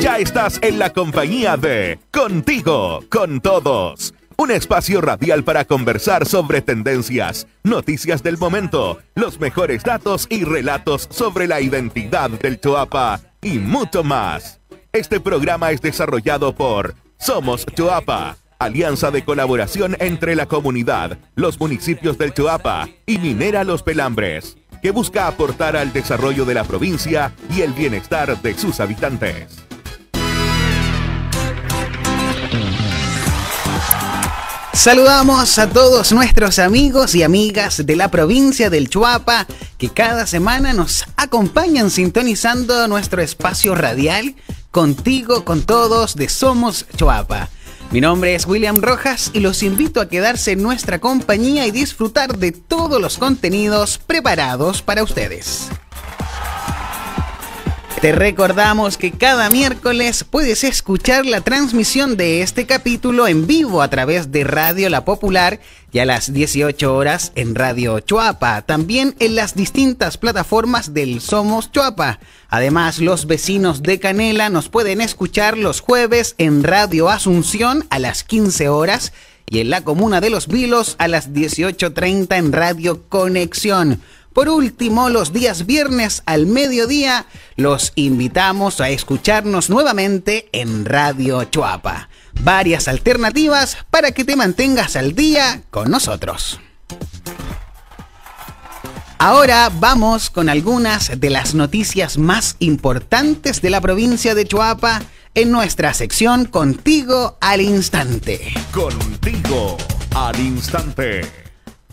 Ya estás en la compañía de Contigo, con todos. Un espacio radial para conversar sobre tendencias, noticias del momento, los mejores datos y relatos sobre la identidad del Choapa y mucho más. Este programa es desarrollado por Somos Choapa, alianza de colaboración entre la comunidad, los municipios del Choapa y Minera Los Pelambres, que busca aportar al desarrollo de la provincia y el bienestar de sus habitantes. Saludamos a todos nuestros amigos y amigas de la provincia del Chuapa que cada semana nos acompañan sintonizando nuestro espacio radial contigo, con todos de Somos Chuapa. Mi nombre es William Rojas y los invito a quedarse en nuestra compañía y disfrutar de todos los contenidos preparados para ustedes. Te recordamos que cada miércoles puedes escuchar la transmisión de este capítulo en vivo a través de Radio La Popular y a las 18 horas en Radio Chuapa, también en las distintas plataformas del Somos Chuapa. Además, los vecinos de Canela nos pueden escuchar los jueves en Radio Asunción a las 15 horas y en la comuna de Los Vilos a las 18.30 en Radio Conexión. Por último, los días viernes al mediodía los invitamos a escucharnos nuevamente en Radio Chuapa. Varias alternativas para que te mantengas al día con nosotros. Ahora vamos con algunas de las noticias más importantes de la provincia de Chuapa en nuestra sección Contigo al Instante. Contigo al Instante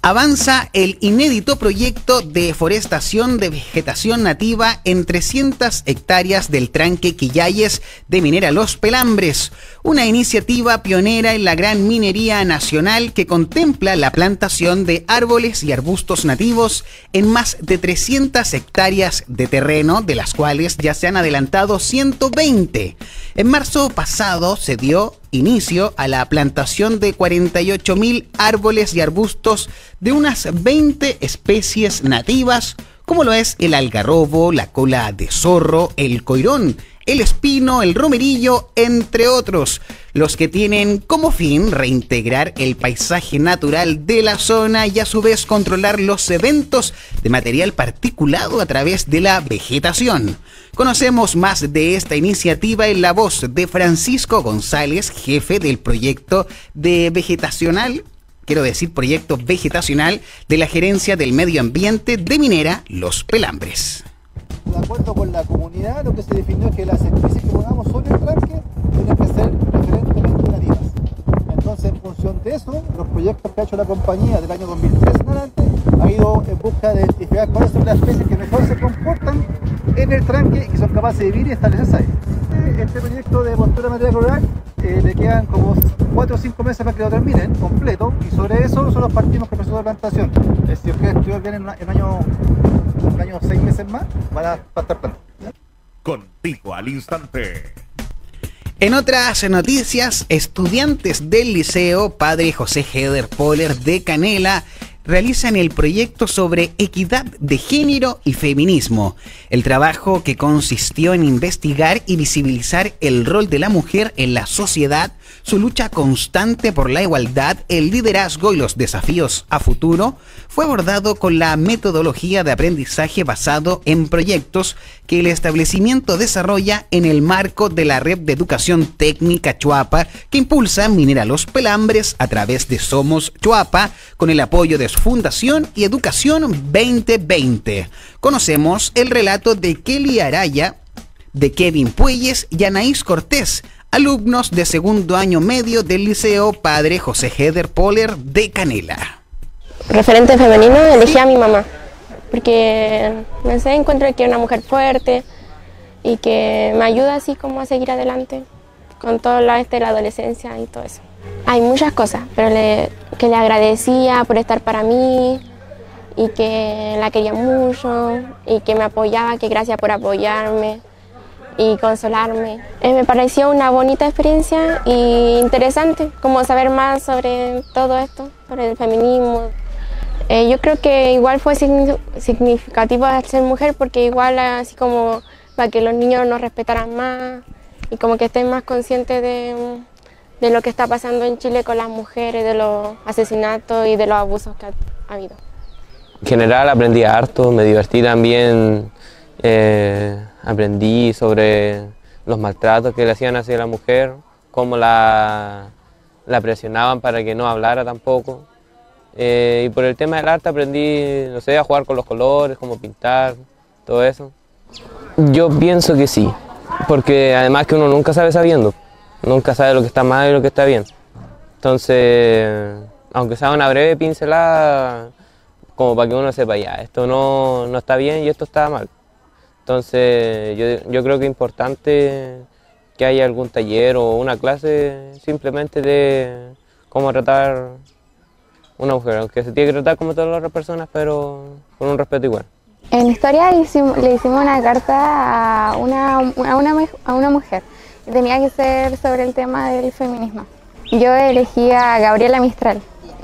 avanza el inédito proyecto de forestación de vegetación nativa en 300 hectáreas del tranque Quillayes de Minera Los Pelambres, una iniciativa pionera en la gran minería nacional que contempla la plantación de árboles y arbustos nativos en más de 300 hectáreas de terreno, de las cuales ya se han adelantado 120. En marzo pasado se dio inicio a la plantación de 48.000 árboles y arbustos de unas 20 especies nativas, como lo es el algarrobo, la cola de zorro, el coirón, el espino, el romerillo, entre otros, los que tienen como fin reintegrar el paisaje natural de la zona y a su vez controlar los eventos de material particulado a través de la vegetación. Conocemos más de esta iniciativa en la voz de Francisco González, jefe del proyecto de vegetacional quiero decir proyecto vegetacional de la Gerencia del Medio Ambiente de Minera Los Pelambres. De acuerdo con la comunidad, lo que se definió es que las especies que pongamos sobre el eso, los proyectos que ha hecho la compañía del año 2003 en adelante ha ido en busca de identificar cuáles son las especies que mejor se comportan en el tranque y que son capaces de vivir y establecerse ahí. Este proyecto de postura materia rural eh, le quedan como 4 o 5 meses para que lo terminen completo y sobre eso nosotros partimos con el proceso de plantación. si ustedes estuvieron bien en, en año, en año 6 meses más, van a, estar plantando. Contigo al instante. En otras noticias, estudiantes del liceo Padre José Heder Poller de Canela realizan el proyecto sobre equidad de género y feminismo, el trabajo que consistió en investigar y visibilizar el rol de la mujer en la sociedad, su lucha constante por la igualdad, el liderazgo y los desafíos a futuro, fue abordado con la metodología de aprendizaje basado en proyectos que el establecimiento desarrolla en el marco de la red de educación técnica Chuapa que impulsa Minera Los Pelambres a través de Somos Chuapa con el apoyo de Fundación y Educación 2020. Conocemos el relato de Kelly Araya, de Kevin Puelles y Anaís Cortés, alumnos de segundo año medio del Liceo Padre José Heder Poller de Canela. Referente femenino elegí a mi mamá, porque me sé, encuentro que una mujer fuerte y que me ayuda así como a seguir adelante con todo lo este la adolescencia y todo eso. Hay muchas cosas, pero le, que le agradecía por estar para mí y que la quería mucho y que me apoyaba, que gracias por apoyarme y consolarme. Eh, me pareció una bonita experiencia y interesante, como saber más sobre todo esto, sobre el feminismo. Eh, yo creo que igual fue significativo ser mujer porque igual así como para que los niños nos respetaran más y como que estén más conscientes de, de lo que está pasando en Chile con las mujeres, de los asesinatos y de los abusos que ha, habido. En general aprendí harto, me divertí también, eh, aprendí sobre los maltratos que le hacían hacia la mujer, cómo la, la presionaban para que no hablara tampoco. Eh, y por el tema del arte aprendí, no sé, a jugar con los colores, cómo pintar, todo eso. Yo pienso que sí, porque además que uno nunca sabe sabiendo, nunca sabe lo que está mal y lo que está bien. Entonces, aunque sea una breve pincelada, como para que uno sepa ya, esto no, no está bien y esto está mal. Entonces, yo, yo creo que es importante que haya algún taller o una clase simplemente de cómo tratar una mujer, aunque se tiene que tratar como todas las otras personas, pero con un respeto igual. En historia le hicimos, una carta a una, a una, mujer. Tenía que ser sobre el tema del feminismo. Yo elegí a Gabriela Mistral.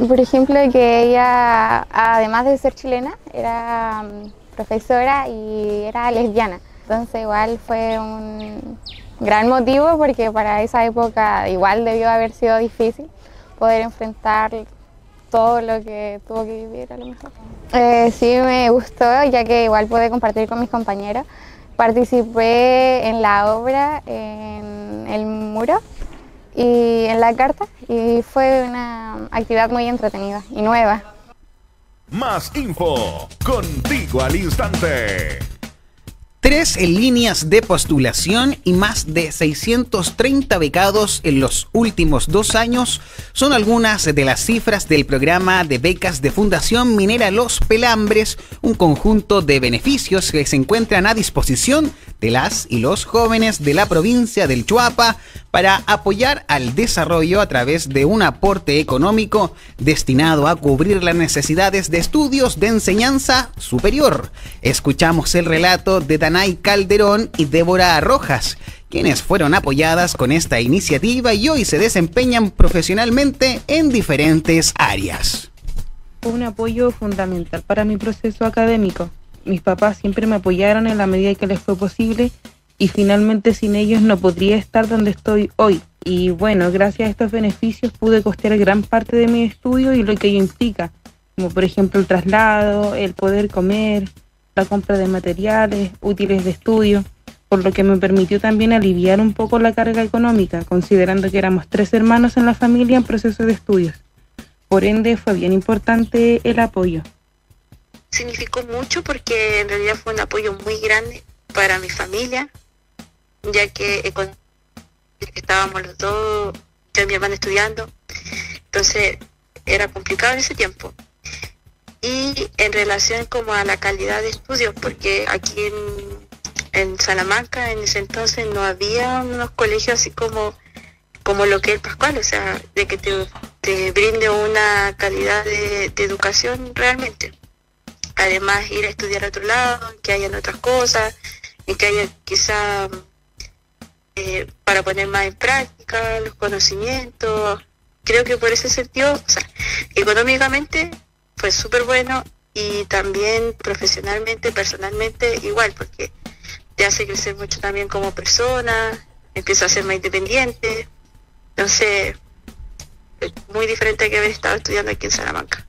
Por ejemplo, que ella, además de ser chilena, era mm, profesora y era lesbiana. Entonces igual fue un gran motivo porque para esa época igual debió haber sido difícil poder enfrentar todo lo que tuvo que vivir a lo mejor. Eh, sí me gustó, ya que igual pude compartir con mis compañeros. Participé en la obra, en el muro y en la carta y fue una actividad muy entretenida y nueva. Más info, contigo al instante. Tres líneas de postulación y más de 630 becados en los últimos dos años son algunas de las cifras del programa de becas de Fundación Minera Los Pelambres, un conjunto de beneficios que se encuentran a disposición de las y los jóvenes de la provincia del Chuapa para apoyar al desarrollo a través de un aporte económico destinado a cubrir las necesidades de estudios de enseñanza superior. Escuchamos el relato de Calderón y Débora Rojas, quienes fueron apoyadas con esta iniciativa y hoy se desempeñan profesionalmente en diferentes áreas. Un apoyo fundamental para mi proceso académico. Mis papás siempre me apoyaron en la medida que les fue posible y finalmente sin ellos no podría estar donde estoy hoy. Y bueno, gracias a estos beneficios pude costear gran parte de mi estudio y lo que ello implica, como por ejemplo el traslado, el poder comer, la compra de materiales, útiles de estudio, por lo que me permitió también aliviar un poco la carga económica, considerando que éramos tres hermanos en la familia en proceso de estudios. Por ende, fue bien importante el apoyo. Significó mucho porque en realidad fue un apoyo muy grande para mi familia, ya que estábamos los dos, yo y mi hermano estudiando, entonces era complicado en ese tiempo. Y en relación como a la calidad de estudios, porque aquí en, en Salamanca en ese entonces no había unos colegios así como, como lo que es Pascual, o sea, de que te, te brinde una calidad de, educación realmente. Además, ir a estudiar a otro lado, que hayan otras cosas, y que haya quizá eh, para poner más en práctica los conocimientos. Creo que por ese sentido, o sea, económicamente fue súper bueno y también profesionalmente, personalmente igual, porque te hace crecer mucho también como persona, empieza a ser más independiente. Entonces, es muy diferente que haber estado estudiando aquí en Salamanca.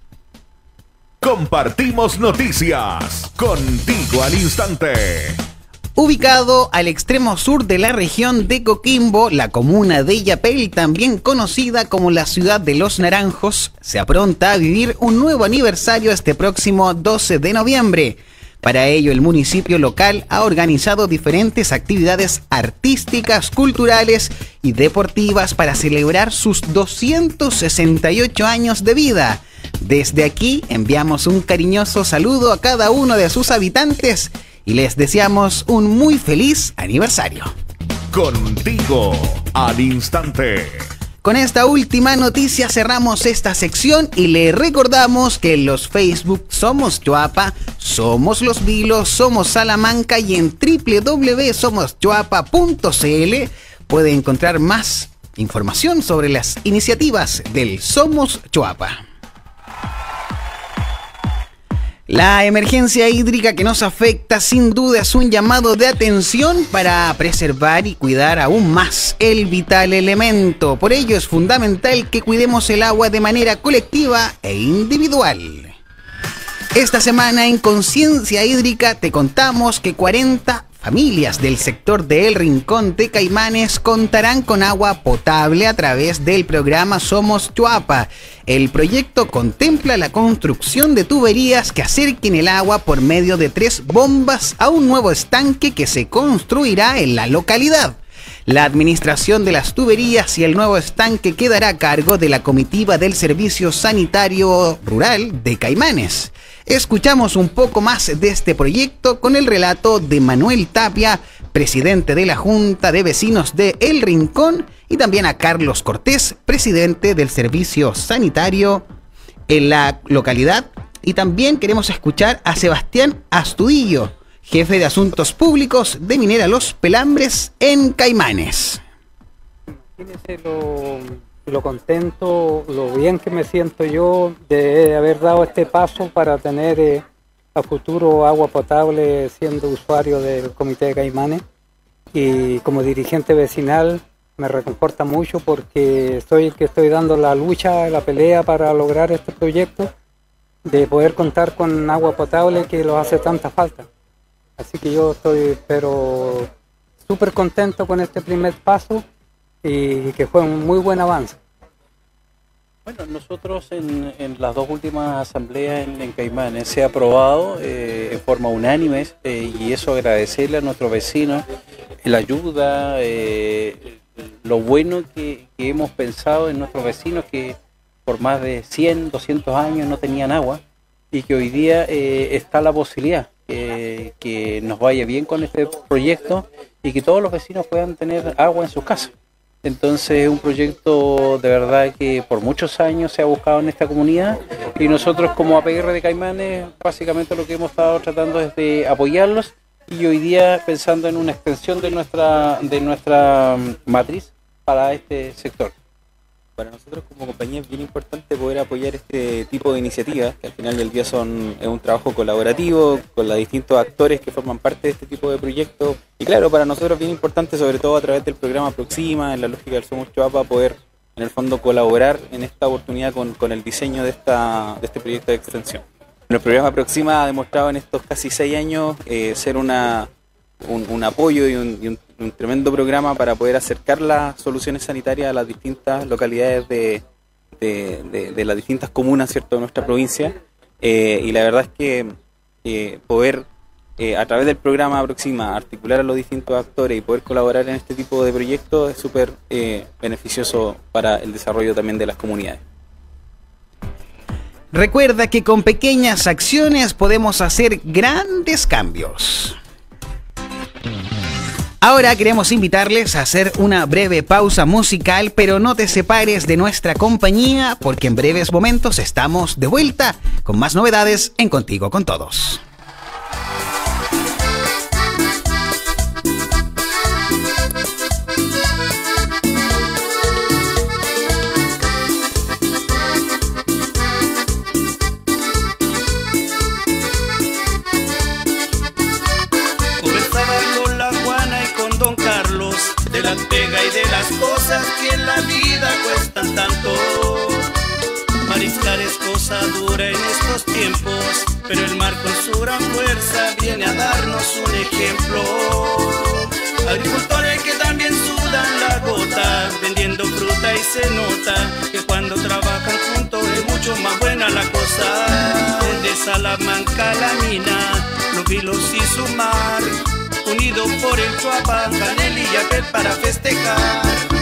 Compartimos noticias contigo al instante. Ubicado al extremo sur de la región de Coquimbo, la comuna de Yapel, también conocida como la ciudad de los naranjos, se apronta a vivir un nuevo aniversario este próximo 12 de noviembre. Para ello, el municipio local ha organizado diferentes actividades artísticas, culturales y deportivas para celebrar sus 268 años de vida. Desde aquí enviamos un cariñoso saludo a cada uno de sus habitantes y les deseamos un muy feliz aniversario. Contigo al instante. Con esta última noticia cerramos esta sección y le recordamos que en los Facebook Somos Choapa, Somos Los Vilos, Somos Salamanca y en www.somoschoapa.cl puede encontrar más información sobre las iniciativas del Somos Choapa. La emergencia hídrica que nos afecta sin duda es un llamado de atención para preservar y cuidar aún más el vital elemento. Por ello es fundamental que cuidemos el agua de manera colectiva e individual. Esta semana en Conciencia Hídrica te contamos que 40 Familias del sector de El Rincón de Caimanes contarán con agua potable a través del programa Somos Chuapa. El proyecto contempla la construcción de tuberías que acerquen el agua por medio de tres bombas a un nuevo estanque que se construirá en la localidad. La administración de las tuberías y el nuevo estanque quedará a cargo de la comitiva del Servicio Sanitario Rural de Caimanes. Escuchamos un poco más de este proyecto con el relato de Manuel Tapia, presidente de la Junta de Vecinos de El Rincón, y también a Carlos Cortés, presidente del Servicio Sanitario en la localidad. Y también queremos escuchar a Sebastián Astudillo, jefe de Asuntos Públicos de Minera Los Pelambres en Caimanes contento, lo bien que me siento yo de haber dado este paso para tener eh, a futuro agua potable siendo usuario del Comité de Caimanes. Y como dirigente vecinal me reconforta mucho porque soy el que estoy dando la lucha, la pelea para lograr este proyecto, de poder contar con agua potable que lo hace tanta falta. Así que yo estoy pero súper contento con este primer paso y que fue un muy buen avance. Bueno, nosotros en, las dos últimas asambleas en, Caimanes se ha aprobado eh, en forma unánime eh, y eso agradecerle a nuestros vecinos la ayuda, eh, lo bueno que, hemos pensado en nuestros vecinos que por más de 100, 200 años no tenían agua y que hoy día está la posibilidad que nos vaya bien con este proyecto y que todos los vecinos puedan tener agua en sus casas. Entonces es un proyecto de verdad que por muchos años se ha buscado en esta comunidad y nosotros como APR de Caimanes básicamente lo que hemos estado tratando es de apoyarlos y hoy día pensando en una extensión de nuestra, de nuestra mm, matriz para este sector para nosotros como compañía es bien importante poder apoyar este tipo de iniciativas, que al final del día son es un trabajo colaborativo con los distintos actores que forman parte de este tipo de proyectos. Y claro, para nosotros es bien importante, sobre todo a través del programa Proxima, en la lógica del Somos Chuapa, poder en el fondo colaborar en esta oportunidad con, con el diseño de, esta, de este proyecto de extensión. El programa Proxima ha demostrado en estos casi seis años eh, ser una, un, apoyo y un, tremendo programa para poder acercar las soluciones sanitarias a las distintas localidades de, de, las distintas comunas ¿cierto? de nuestra provincia. Eh, y la verdad es que eh, poder eh, a través del programa Aproxima articular a los distintos actores y poder colaborar en este tipo de proyectos es súper beneficioso para el desarrollo también de las comunidades. Recuerda que con pequeñas acciones podemos hacer grandes cambios. Ahora queremos invitarles a hacer una breve pausa musical, pero no te separes de nuestra compañía porque en breves momentos estamos de vuelta con más novedades en Contigo con Todos. Que en la vida cuestan tanto. Mariscar es cosa dura en estos tiempos, pero el mar con su gran fuerza viene a darnos un ejemplo. Agricultores que también sudan la gota, vendiendo fruta y se nota que cuando trabajan juntos es mucho más buena la cosa. Desde Salamanca la mina, los vilos y su mar unido por el Chuapa, Canel y Yapel para festejar.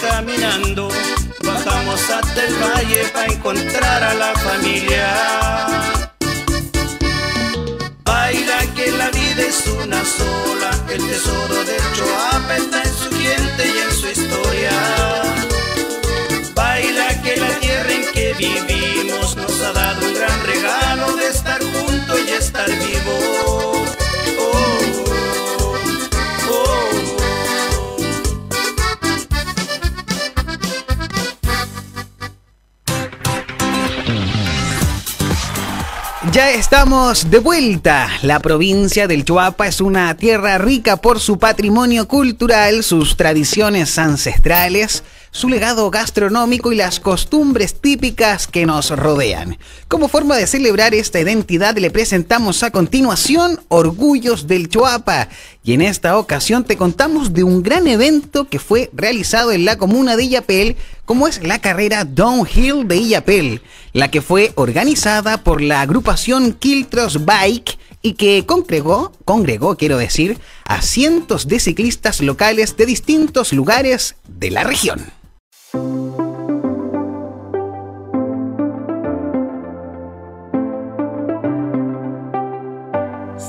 caminando, bajamos hasta el valle para encontrar a la familia. Baila que la vida es una sola, el tesoro del Choapa está en su gente y en su historia. Baila que la tierra en que vivimos nos ha dado un gran regalo de estar juntos y estar vivos. Ya estamos de vuelta. La provincia del Chuapa es una tierra rica por su patrimonio cultural, sus tradiciones ancestrales, su legado gastronómico y las costumbres típicas que nos rodean. Como forma de celebrar esta identidad le presentamos a continuación Orgullos del Choapa y en esta ocasión te contamos de un gran evento que fue realizado en la comuna de Illapel como es la carrera Downhill de Illapel, la que fue organizada por la agrupación Kiltros Bike y que congregó, congregó, quiero decir, a cientos de ciclistas locales de distintos lugares de la región.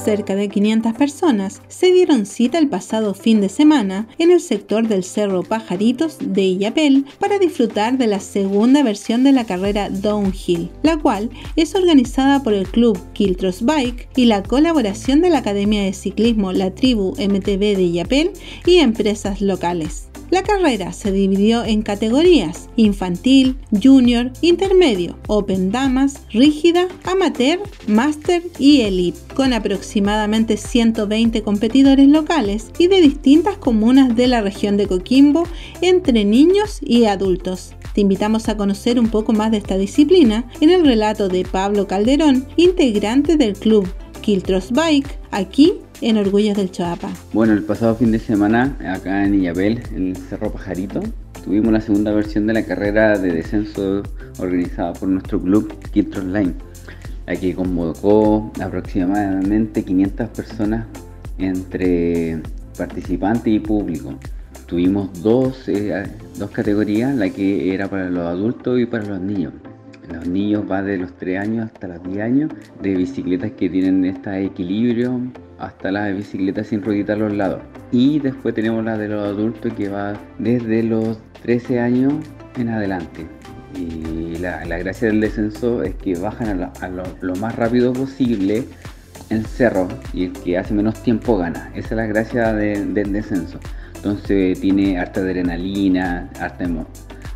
Cerca de 500 personas se dieron cita el pasado fin de semana en el sector del Cerro Pajaritos de Illapel para disfrutar de la segunda versión de la carrera Downhill, la cual es organizada por el club Kiltros Bike y la colaboración de la Academia de Ciclismo La Tribu MTB de Illapel y empresas locales. La carrera se dividió en categorías infantil, junior, intermedio, open damas, rígida, amateur, master y elite, con aproximadamente 120 competidores locales y de distintas comunas de la región de Coquimbo entre niños y adultos. Te invitamos a conocer un poco más de esta disciplina en el relato de Pablo Calderón, integrante del club Kiltros Bike, aquí en Orgullos del Choapa. Bueno, el pasado fin de semana, acá en Illabel, en el Cerro Pajarito, tuvimos la segunda versión de la carrera de descenso organizada por nuestro club Kiltros Line, la que convocó aproximadamente 500 personas entre participantes y público. Tuvimos dos, eh, dos categorías, la que era para los adultos y para los niños. Los niños va de los 3 años hasta los 10 años, de bicicletas que tienen este equilibrio hasta las bicicletas sin ruedita a los lados. Y después tenemos la de los adultos que va desde los 13 años en adelante. Y la, gracia del descenso es que bajan a, lo, más rápido posible el cerro y el que hace menos tiempo gana. Esa es la gracia del descenso. Entonces tiene harta adrenalina, harta,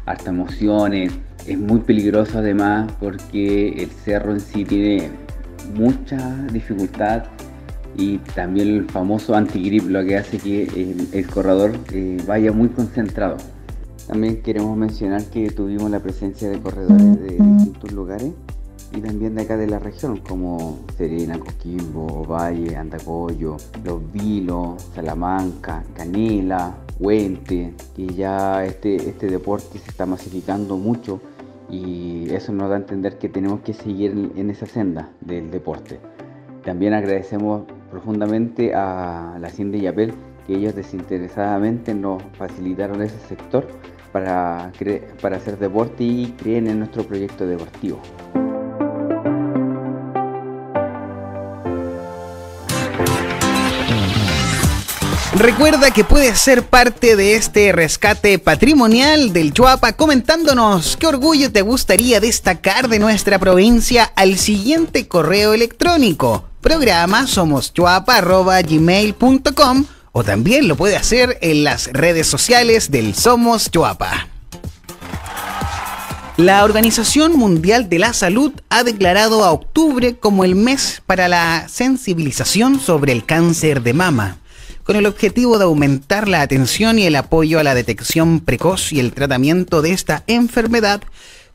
harta emociones es muy peligroso además porque el cerro en sí tiene mucha dificultad y también el famoso anti-grip lo que hace que el, corredor eh, vaya muy concentrado. También queremos mencionar que tuvimos la presencia de corredores de distintos lugares y también de acá de la región como Serena, Coquimbo, Valle, Andacoyo, Los Vilos, Salamanca, Canela, Huente, que ya este, este deporte se está masificando mucho y eso nos da a entender que tenemos que seguir en esa senda del deporte. También agradecemos profundamente a la Hacienda Yapel que ellos desinteresadamente nos facilitaron ese sector para, para hacer deporte y creen en nuestro proyecto deportivo. Recuerda que puedes ser parte de este rescate patrimonial del Chuapa comentándonos qué orgullo te gustaría destacar de nuestra provincia al siguiente correo electrónico programa somoschuapa.gmail.com o también lo puede hacer en las redes sociales del Somos Chuapa. La Organización Mundial de la Salud ha declarado a octubre como el mes para la sensibilización sobre el cáncer de mama con el objetivo de aumentar la atención y el apoyo a la detección precoz y el tratamiento de esta enfermedad.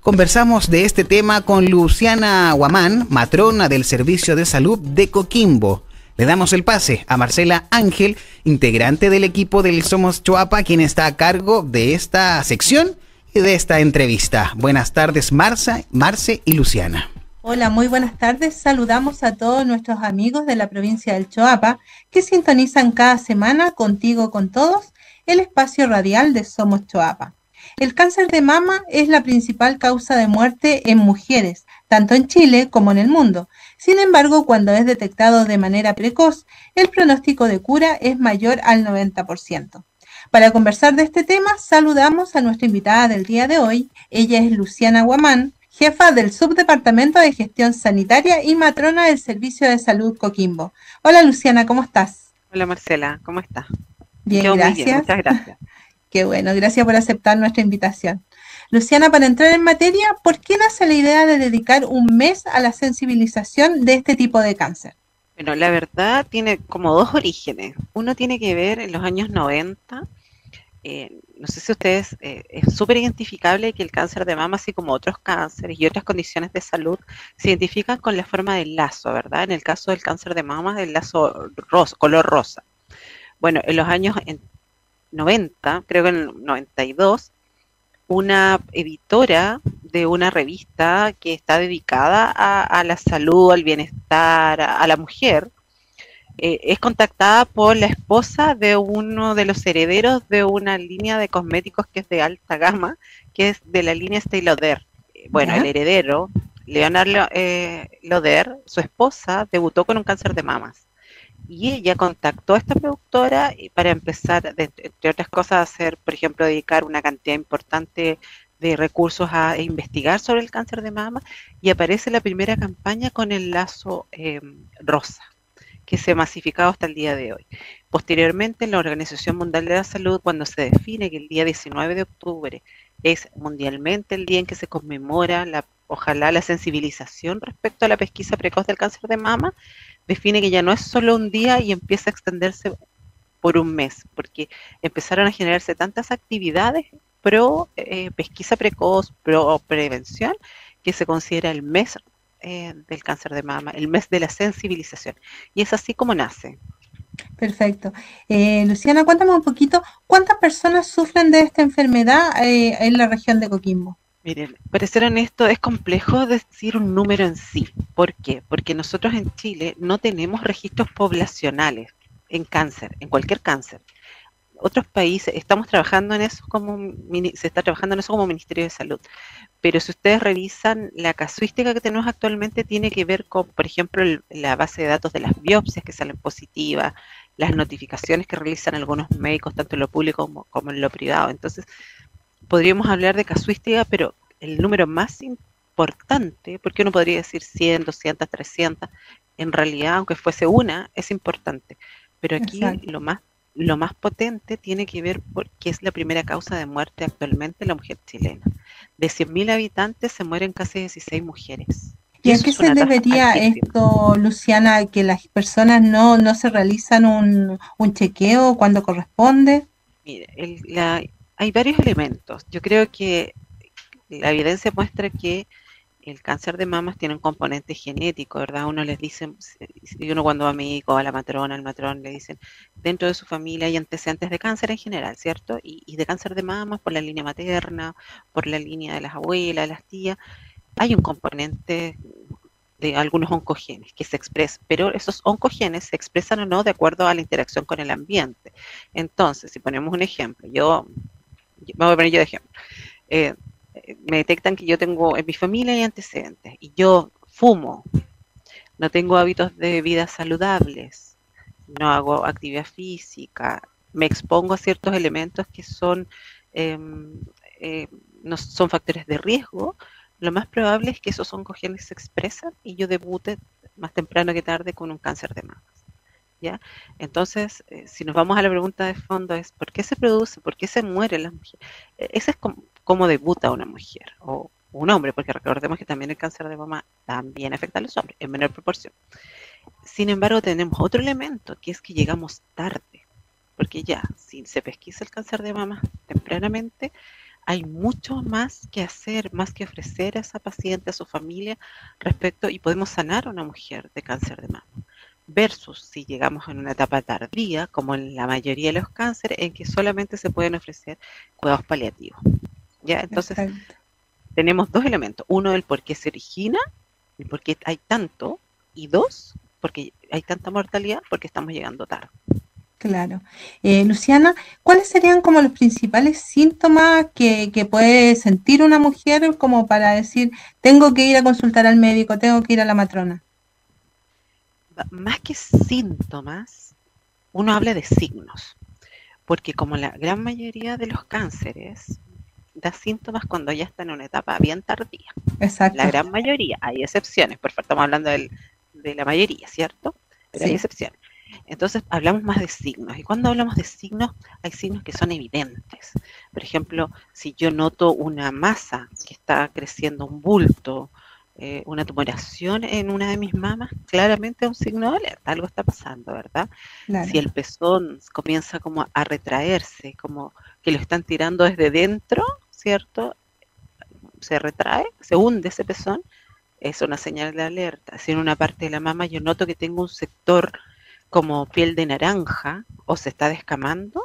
Conversamos de este tema con Luciana Guamán, matrona del Servicio de Salud de Coquimbo. Le damos el pase a Marcela Ángel, integrante del equipo del Somos Chuapa, quien está a cargo de esta sección y de esta entrevista. Buenas tardes, Marce y Luciana. Hola, muy buenas tardes. Saludamos a todos nuestros amigos de la provincia del Choapa que sintonizan cada semana contigo con todos el espacio radial de Somos Choapa. El cáncer de mama es la principal causa de muerte en mujeres, tanto en Chile como en el mundo. Sin embargo, cuando es detectado de manera precoz, el pronóstico de cura es mayor al 90%. Para conversar de este tema, saludamos a nuestra invitada del día de hoy. Ella es Luciana Guamán, jefa del Subdepartamento de Gestión Sanitaria y matrona del Servicio de Salud Coquimbo. Hola Luciana, ¿cómo estás? Hola Marcela, ¿cómo estás? Bien, gracias. muchas gracias. Qué bueno, gracias por aceptar nuestra invitación. Luciana, para entrar en materia, ¿por qué nace la idea de dedicar un mes a la sensibilización de este tipo de cáncer? Bueno, la verdad tiene como dos orígenes. Uno tiene que ver en los años 90 eh, no sé si ustedes, eh, es súper identificable que el cáncer de mama, así como otros cánceres y otras condiciones de salud, se identifican con la forma del lazo, ¿verdad? En el caso del cáncer de mama, del lazo rosa, color rosa. Bueno, en los años 90, creo que en el 92, una editora de una revista que está dedicada a, la salud, al bienestar, a la mujer, eh, es contactada por la esposa de uno de los herederos de una línea de cosméticos que es de alta gama, que es de la línea Stay Lauder. Eh, bueno, el heredero, Leonard eh, Lauder, su esposa, debutó con un cáncer de mamas. Y ella contactó a esta productora para empezar, entre otras cosas, a hacer, por ejemplo, dedicar una cantidad importante de recursos a investigar sobre el cáncer de mama y aparece la primera campaña con el lazo rosa que se ha masificado hasta el día de hoy. Posteriormente, en la Organización Mundial de la Salud, cuando se define que el día 19 de octubre es mundialmente el día en que se conmemora la, ojalá la sensibilización respecto a la pesquisa precoz del cáncer de mama, define que ya no es solo un día y empieza a extenderse por un mes, porque empezaron a generarse tantas actividades pro eh, pesquisa precoz, pro prevención, que se considera el mes eh, del cáncer de mama, el mes de la sensibilización. Y es así como nace. Perfecto. Eh, Luciana, cuéntame un poquito, ¿cuántas personas sufren de esta enfermedad eh, en la región de Coquimbo? Miren, para ser honesto, es complejo decir un número en sí. ¿Por qué? Porque nosotros en Chile no tenemos registros poblacionales en cáncer, en cualquier cáncer. Otros países, estamos trabajando en eso como, se está trabajando en eso como Ministerio de Salud, pero si ustedes revisan la casuística que tenemos actualmente tiene que ver con, por ejemplo, la base de datos de las biopsias que salen positivas, las notificaciones que realizan algunos médicos, tanto en lo público como, en lo privado. Entonces, podríamos hablar de casuística, pero el número más importante, porque uno podría decir 100, 200, 300, en realidad, aunque fuese una, es importante. Pero aquí lo más lo más potente tiene que ver porque es la primera causa de muerte actualmente en la mujer chilena. De 100.000 habitantes se mueren casi 16 mujeres. ¿Y, a qué se debería esto, Luciana, que las personas no, no se realizan un, un chequeo cuando corresponde? Mire, hay varios elementos. Yo creo que la evidencia muestra que el cáncer de mamas tiene un componente genético, ¿verdad? Uno les dice, y uno cuando va a médico, a la matrona, al matrón, le dicen, dentro de su familia hay antecedentes de cáncer en general, ¿cierto? Y, de cáncer de mamas por la línea materna, por la línea de las abuelas, las tías. Hay un componente de algunos oncogenes que se expresan, pero esos oncogenes se expresan o no de acuerdo a la interacción con el ambiente. Entonces, si ponemos un ejemplo, yo, voy a poner yo de ejemplo. Eh, me detectan que yo tengo en mi familia hay antecedentes y yo fumo, no tengo hábitos de vida saludables, no hago actividad física, me expongo a ciertos elementos que son, em, eh, no son factores de riesgo, lo más probable es que esos oncogenes se expresan y yo debute más temprano que tarde con un cáncer de mamas. ¿Ya? Entonces, eh, si nos vamos a la pregunta de fondo es, ¿por qué se produce? ¿Por qué se mueren las mujeres? E, ese es como, debuta una mujer o un hombre, porque recordemos que también el cáncer de mama también afecta a los hombres en menor proporción. Sin embargo, tenemos otro elemento, que es que llegamos tarde, porque ya, si se pesquisa el cáncer de mama tempranamente, hay mucho más que hacer, más que ofrecer a esa paciente, a su familia, respecto, y podemos sanar a una mujer de cáncer de mama versus si llegamos en una etapa tardía, como en la mayoría de los cánceres, en que solamente se pueden ofrecer cuidados paliativos. ¿ya? Entonces, tenemos dos elementos. Uno, el por qué se origina ¿Y por qué hay tanto? Y dos, porque hay tanta mortalidad porque estamos llegando tarde. Claro. Eh, Luciana, ¿cuáles serían como los principales síntomas que, que, puede sentir una mujer como para decir, tengo que ir a consultar al médico, tengo que ir a la matrona? Más que síntomas, uno habla de signos, porque como la gran mayoría de los cánceres da síntomas cuando ya está en una etapa bien tardía. Exacto. La gran mayoría, hay excepciones, por estamos hablando del, de la mayoría, ¿cierto? Pero hay excepciones. Entonces hablamos más de signos. Y cuando hablamos de signos, hay signos que son evidentes. Por ejemplo, si yo noto una masa que está creciendo, un bulto, eh, una tumoración en una de mis mamas, claramente es un signo de alerta, algo está pasando, ¿verdad? Si el pezón comienza como a retraerse, como que lo están tirando desde dentro, ¿cierto? Se retrae, se hunde ese pezón, es una señal de alerta. Si en una parte de la mama yo noto que tengo un sector como piel de naranja o se está descamando,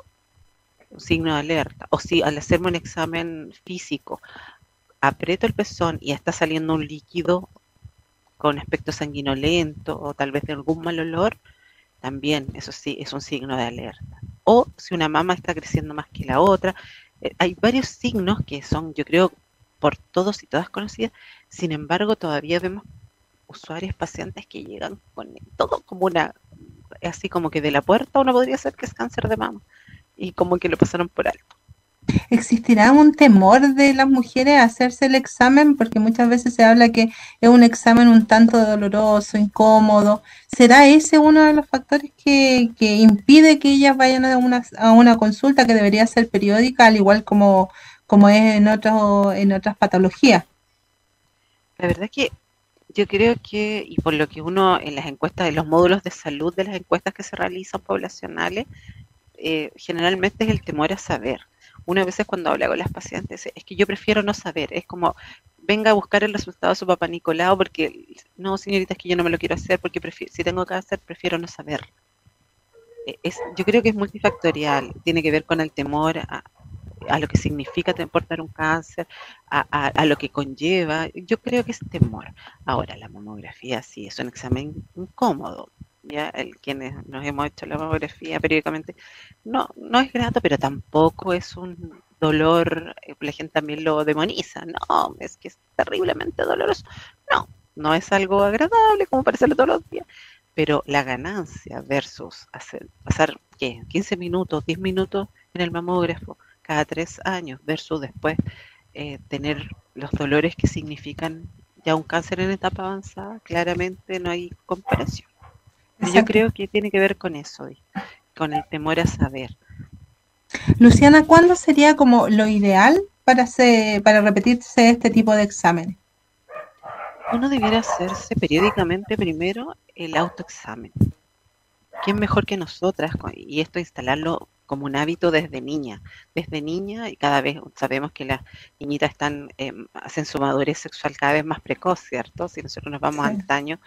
un signo de alerta. O si al hacerme un examen físico aprieto el pezón y está saliendo un líquido con aspecto sanguinolento o tal vez de algún mal olor, también eso sí es un signo de alerta. O si una mama está creciendo más que la otra, eh, hay varios signos que son, yo creo, por todos y todas conocidas, sin embargo todavía vemos usuarios, pacientes que llegan con todo como una así como que de la puerta uno podría ser que es cáncer de mama y como que lo pasaron por alto. ¿Existirá un temor de las mujeres a hacerse el examen? Porque muchas veces se habla que es un examen un tanto doloroso, incómodo. ¿Será ese uno de los factores que, que impide que ellas vayan a una, a una consulta que debería ser periódica, al igual como, como es en, otros en otras patologías? La verdad es que yo creo que, y por lo que uno en las encuestas, en los módulos de salud de las encuestas que se realizan poblacionales, eh, generalmente es el temor a saber. Una vez cuando habla con las pacientes, es que yo prefiero no saber, es como, venga a buscar el resultado de su papá Nicolau, porque, no, señorita, es que yo no me lo quiero hacer, porque si tengo hacer, prefiero no saber. Eh, es, yo creo que es multifactorial, tiene que ver con el temor a, a lo que significa portar un cáncer, a, lo que conlleva. Yo creo que es temor. Ahora, la mamografía sí es un examen incómodo. Ya el, quienes nos hemos hecho la mamografía periódicamente, no, no es grato, pero tampoco es un dolor, eh, la gente también lo demoniza, no, es que es terriblemente doloroso. No, no es algo agradable como parecerlo todos los días, pero la ganancia versus hacer, pasar, ¿qué? 15 minutos, 10 minutos en el mamógrafo, cada tres años versus después eh, tener los dolores que significan ya un cáncer en etapa avanzada, claramente no hay comparación. Yo creo que tiene que ver con eso, con el temor a saber. Luciana, ¿cuándo sería como lo ideal para, hacer, para repetirse este tipo de exámenes? Uno debiera hacerse periódicamente primero el autoexamen. ¿Quién mejor que nosotras? Y esto instalarlo como un hábito desde niña. Desde niña y cada vez sabemos que las niñitas están, em, hacen su madurez sexual cada vez más precoz, ¿cierto? Si nosotros nos vamos al antaño,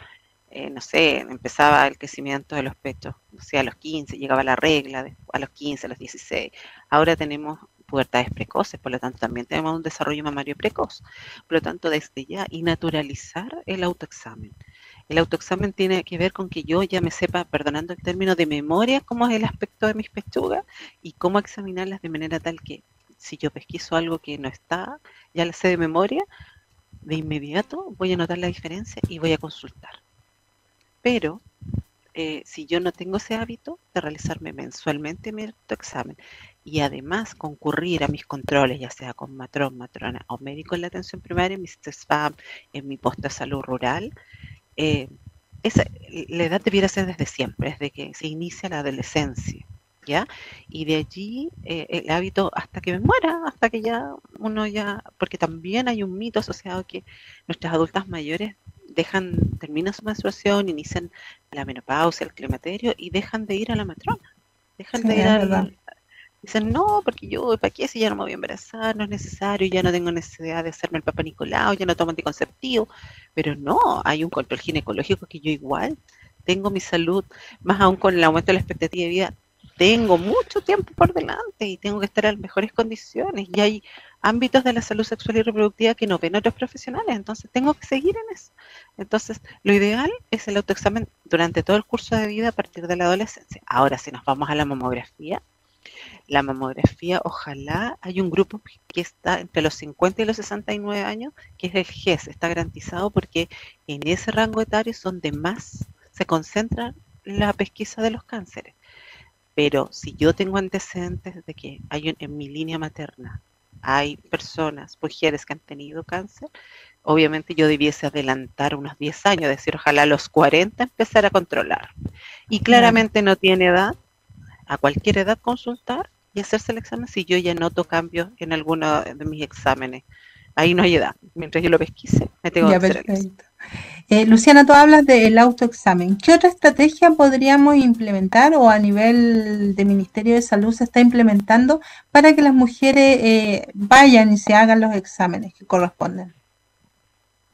eh, no sé, empezaba el crecimiento de los pechos, o sea, a los 15, llegaba la regla, a los 15, a los 16. Ahora tenemos pubertades precoces, por lo tanto también tenemos un desarrollo mamario precoz. Por lo tanto, desde ya, y naturalizar el autoexamen. El autoexamen tiene que ver con que yo ya me sepa, perdonando el término de memoria, cómo es el aspecto de mis pechugas y cómo examinarlas de manera tal que si yo pesquiso algo que no está, ya la sé de memoria, de inmediato voy a notar la diferencia y voy a consultar. Pero eh, si yo no tengo ese hábito de realizarme mensualmente mi autoexamen y además concurrir a mis controles, ya sea con matrón, matrona o médico en la atención primaria, en mi SPAM, en mi posto de salud rural, eh, esa, la edad debiera ser desde siempre, desde que se inicia la adolescencia, ¿ya? Y de allí eh, el hábito hasta que me muera, hasta que ya uno ya, porque también hay un mito asociado que nuestras adultas mayores dejan, terminan su menstruación, inician la menopausia, el climaterio y dejan de ir a la matrona, dejan de ir a Dicen, no, porque yo, ¿para qué si ya no me voy a embarazar? No es necesario, ya no tengo necesidad de hacerme el papá Nicolau, ya no tomo anticonceptivo. Pero no, hay un control ginecológico que yo igual tengo mi salud, más aún con el aumento de la expectativa de vida, tengo mucho tiempo por delante y tengo que estar en mejores condiciones. Y hay, ámbitos de la salud sexual y reproductiva que no ven otros profesionales, entonces tengo que seguir en eso. Entonces, lo ideal es el autoexamen durante todo el curso de vida a partir de la adolescencia. Ahora, si nos vamos a la mamografía, la mamografía, ojalá hay un grupo que está entre los 50 y los 69 años, que es el GES, está garantizado porque en ese rango etario es donde más se concentra la pesquisa de los cánceres. Pero si yo tengo antecedentes de que hay en mi línea materna hay personas, mujeres que han tenido cáncer, obviamente yo debiese adelantar unos 10 años, decir, ojalá a los 40 empezar a controlar. Y claramente no tiene edad, a cualquier edad consultar y hacerse el examen si yo ya noto cambios en alguno de mis exámenes. Ahí no hay edad. Mientras yo lo pesquise, me tengo que hacer eh, Luciana, tú hablas del autoexamen. ¿Qué otra estrategia podríamos implementar o a nivel de Ministerio de Salud se está implementando para que las mujeres eh, vayan y se hagan los exámenes que corresponden?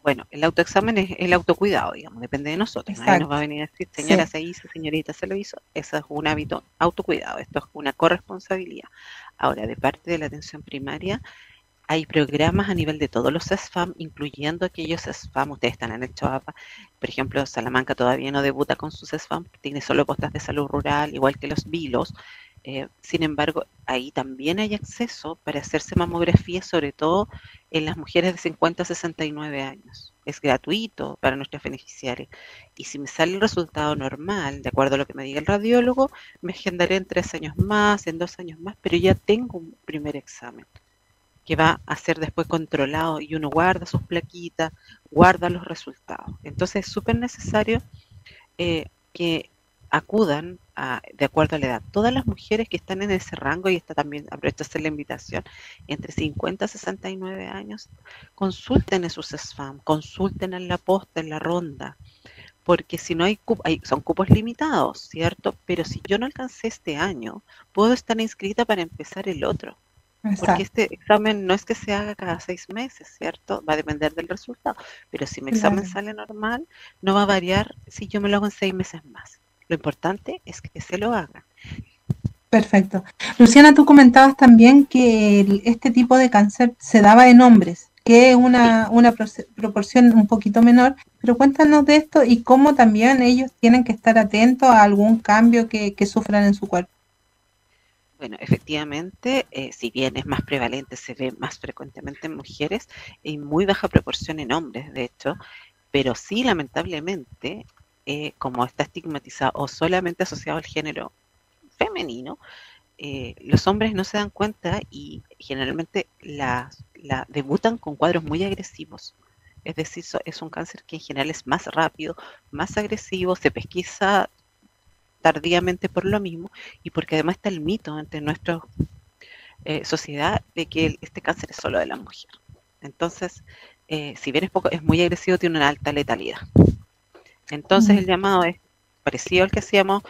Bueno, el autoexamen es el autocuidado, digamos, depende de nosotros. Nadie nos va a venir a decir, señora, se hizo, señorita, se lo hizo. Eso es un hábito autocuidado, esto es una corresponsabilidad. Ahora, de parte de la atención primaria, hay programas a nivel de todos los SFAM, incluyendo aquellos SFAM, ustedes están en el Choapa, por ejemplo, Salamanca todavía no debuta con sus SFAM, tiene solo postas de salud rural, igual que los VILOS, eh, sin embargo, ahí también hay acceso para hacerse mamografía, sobre todo en las mujeres de 50 a 69 años. Es gratuito para nuestros beneficiarios. Y si me sale el resultado normal, de acuerdo a lo que me diga el radiólogo, me agendaré en tres años más, en dos años más, pero ya tengo un primer examen que va a ser después controlado y uno guarda sus plaquitas, guarda los resultados. Entonces es súper necesario eh, que acudan de acuerdo a la edad. Todas las mujeres que están en ese rango, y está también, aprovecho hacer la invitación, entre 50 y 69 años, consulten en sus SFAM, consulten en la posta, en la ronda, porque si no hay, hay, son cupos limitados, ¿cierto? Pero si yo no alcancé este año, puedo estar inscrita para empezar el otro. Porque este examen no es que se haga cada seis meses, ¿cierto? Va a depender del resultado. Pero si mi examen sale normal, no va a variar si yo me lo hago en seis meses más. Lo importante es que se lo haga. Perfecto. Luciana, tú comentabas también que este tipo de cáncer se daba en hombres, que es una, una proporción un poquito menor, pero cuéntanos de esto y cómo también ellos tienen que estar atentos a algún cambio que, que sufran en su cuerpo. Bueno, efectivamente, eh, si bien es más prevalente, se ve más frecuentemente en mujeres, en muy baja proporción en hombres, de hecho, pero sí, lamentablemente, eh, como está estigmatizado o solamente asociado al género femenino, eh, los hombres no se dan cuenta y generalmente la, la, debutan con cuadros muy agresivos. Es decir, es un cáncer que en general es más rápido, más agresivo, se pesquisa tardíamente por lo mismo y porque además está el mito entre nuestra eh, sociedad de que este cáncer es solo de la mujer. Entonces, eh, si bien es poco, es muy agresivo, tiene una alta letalidad. Entonces el llamado es parecido al que hacíamos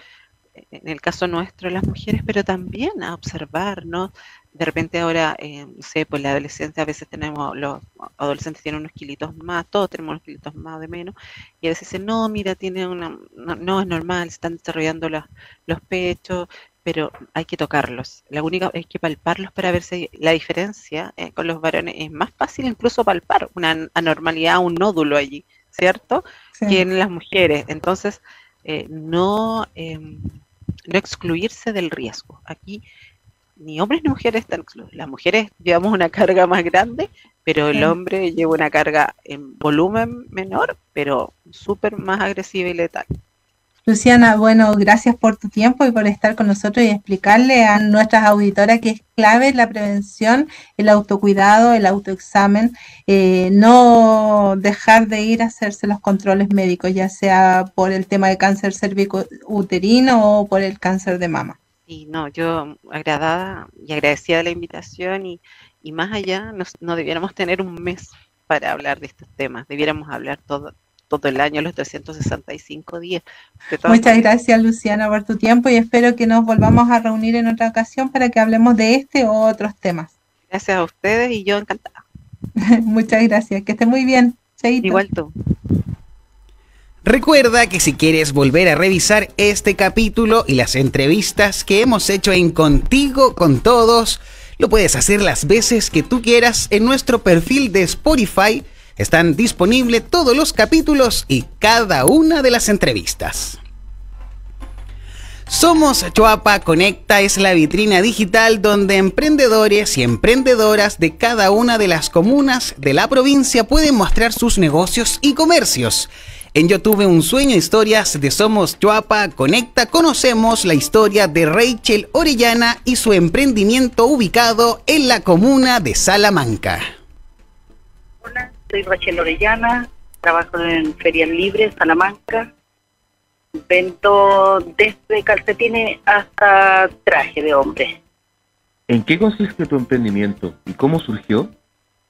en el caso nuestro las mujeres, pero también a observar, ¿no? De repente ahora, eh, no sé, pues la adolescencia a veces tenemos, los adolescentes tienen unos kilitos más, todos tenemos unos kilitos más de menos, y a veces dicen, no, mira, tiene una, no, es normal, se están desarrollando los, los pechos, pero hay que tocarlos. La única es que palparlos para ver si la diferencia eh, con los varones es más fácil incluso palpar una anormalidad, un nódulo allí, ¿cierto? Que en las mujeres. Entonces, eh, no... Em, no excluirse del riesgo. Aquí ni hombres ni mujeres están excluidos. Las mujeres llevamos una carga más grande, pero el hombre lleva una carga en volumen menor, pero súper más agresiva y letal. Luciana, bueno, gracias por tu tiempo y por estar con nosotros y explicarle a nuestras auditoras que es clave la prevención, el autocuidado, el autoexamen, eh, no dejar de ir a hacerse los controles médicos, ya sea por el tema de cáncer cervicouterino o por el cáncer de mama. Y no, yo agradada y agradecida de la invitación y, y más allá, no debiéramos tener un mes para hablar de estos temas, debiéramos hablar todo, todo el año, los 365 días. Muchas gracias, Luciana, por tu tiempo y espero que nos volvamos a reunir en otra ocasión para que hablemos de este o otros temas. Gracias a ustedes y yo encantada. Muchas gracias, que esté muy bien. Igual tú. Recuerda que si quieres volver a revisar este capítulo y las entrevistas que hemos hecho en Contigo con Todos, Lo puedes hacer las veces que tú quieras en nuestro perfil de Spotify. Están disponibles todos los capítulos y cada una de las entrevistas. Somos Choapa Conecta es la vitrina digital donde emprendedores y emprendedoras de cada una de las comunas de la provincia pueden mostrar sus negocios y comercios. En Yo tuve un sueño, historias de Somos Choapa Conecta, conocemos la historia de Rachel Orellana y su emprendimiento ubicado en la comuna de Salamanca. Soy Rachel Orellana, trabajo en Ferias Libres, Salamanca. Vendo desde calcetines hasta traje de hombre. ¿En qué consiste tu emprendimiento y cómo surgió?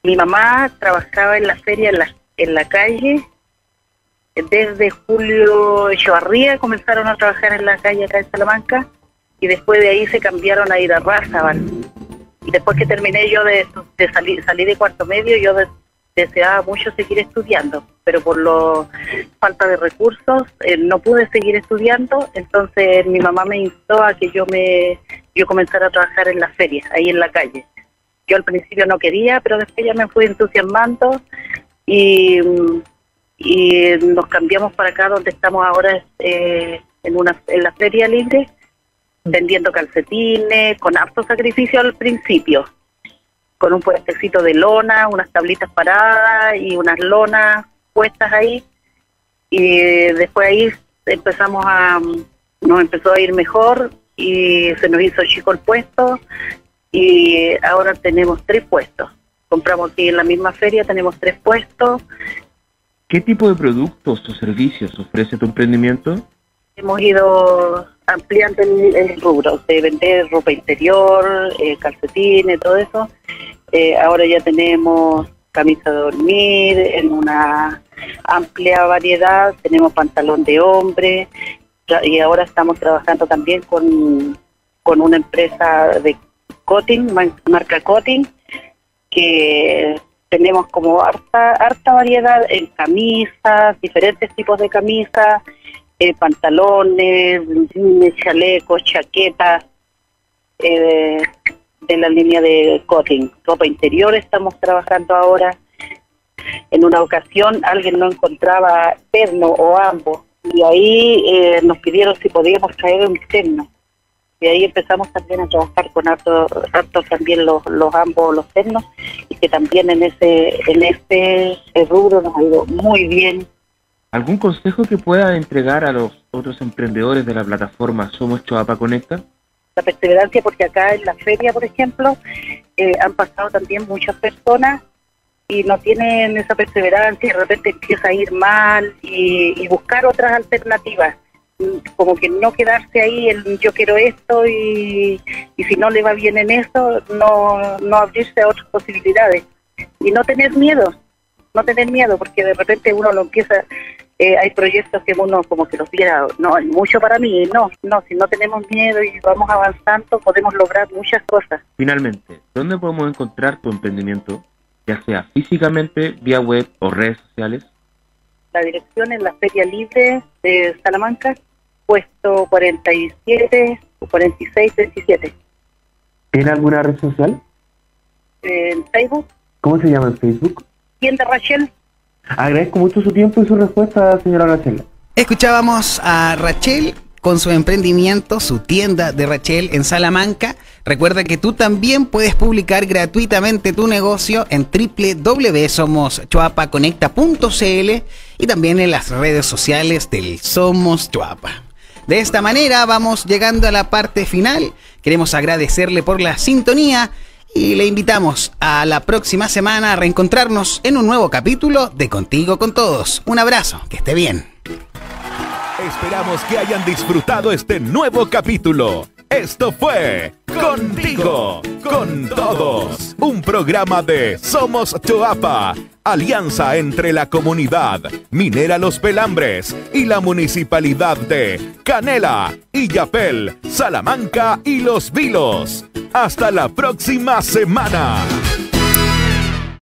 Mi mamá trabajaba en la feria en la, en la calle. Desde Julio Echevarría comenzaron a trabajar en la calle acá en Salamanca y después de ahí se cambiaron a ir a Razabal. Y después que terminé yo de, de salir, salí de cuarto medio, yo de- deseaba mucho seguir estudiando, pero por la falta de recursos eh, no pude seguir estudiando, entonces mi mamá me instó a que yo me yo comenzara a trabajar en la feria, ahí en la calle. Yo al principio no quería, pero después ya me fui entusiasmando y, mm, y nos cambiamos para acá donde estamos ahora eh, en una en la feria libre vendiendo calcetines, con harto sacrificio al principio, con un puestecito de lona, unas tablitas paradas y unas lonas puestas ahí. Y después ahí empezamos a, nos empezó a ir mejor y se nos hizo chico el puesto y ahora tenemos tres puestos. Compramos aquí en la misma feria, tenemos tres puestos. ¿Qué tipo de productos o servicios ofrece tu emprendimiento? Hemos ido ampliando el, el rubro de vender ropa interior, eh, calcetines, todo eso. Eh, ahora ya tenemos camisa de dormir en una amplia variedad, tenemos pantalón de hombre y ahora estamos trabajando también con, con una empresa de Cotin, man- marca Cotin, que tenemos como harta, harta variedad en camisas, diferentes tipos de camisas, eh, pantalones, chalecos, chaquetas, eh, de la línea de Cotin. Ropa interior estamos trabajando ahora. En una ocasión alguien no encontraba terno o ambos y ahí eh, nos pidieron si podíamos traer un terno. Y ahí empezamos también a trabajar con harto, harto también los, los ambos, los ternos, y que también en ese en este rubro nos ha ido muy bien. ¿Algún consejo que pueda entregar a los otros emprendedores de la plataforma Somos Choapa Conecta? la perseverancia porque acá en la feria, por ejemplo, eh, han pasado también muchas personas y no tienen esa perseverancia y de repente empieza a ir mal y, y buscar otras alternativas. Como que no quedarse ahí en yo quiero esto y, y si no le va bien en eso, no, no abrirse a otras posibilidades. Y no tener miedo, no tener miedo porque de repente uno lo empieza, eh, hay proyectos que uno como que los viera, no, hay mucho para mí, no, no, si no tenemos miedo y vamos avanzando podemos lograr muchas cosas. Finalmente, ¿dónde podemos encontrar tu emprendimiento? Ya sea físicamente, vía web o redes sociales. La dirección es la Feria Libre de Salamanca, puesto 47 o 46, 27. ¿Tiene alguna red social? En Facebook, ¿Cómo se llama en Facebook? Tienda Rachel, Agradezco mucho su tiempo y su respuesta, señora Rachel. Escuchábamos a Rachel con su emprendimiento, su tienda de Rachel en Salamanca. Recuerda que tú también puedes publicar gratuitamente tu negocio en www.somoschuapaconecta.cl y también en las redes sociales del Somos Chuapa. De esta manera vamos llegando a la parte final. Queremos agradecerle por la sintonía y le invitamos a la próxima semana a reencontrarnos en un nuevo capítulo de Contigo con Todos. Un abrazo, que esté bien. Esperamos que hayan disfrutado este nuevo capítulo. Esto fue Contigo, con todos. Un programa de Somos Choapa, alianza entre la comunidad minera Los Pelambres y la municipalidad de Canela, Illapel, Salamanca y Los Vilos. Hasta la próxima semana.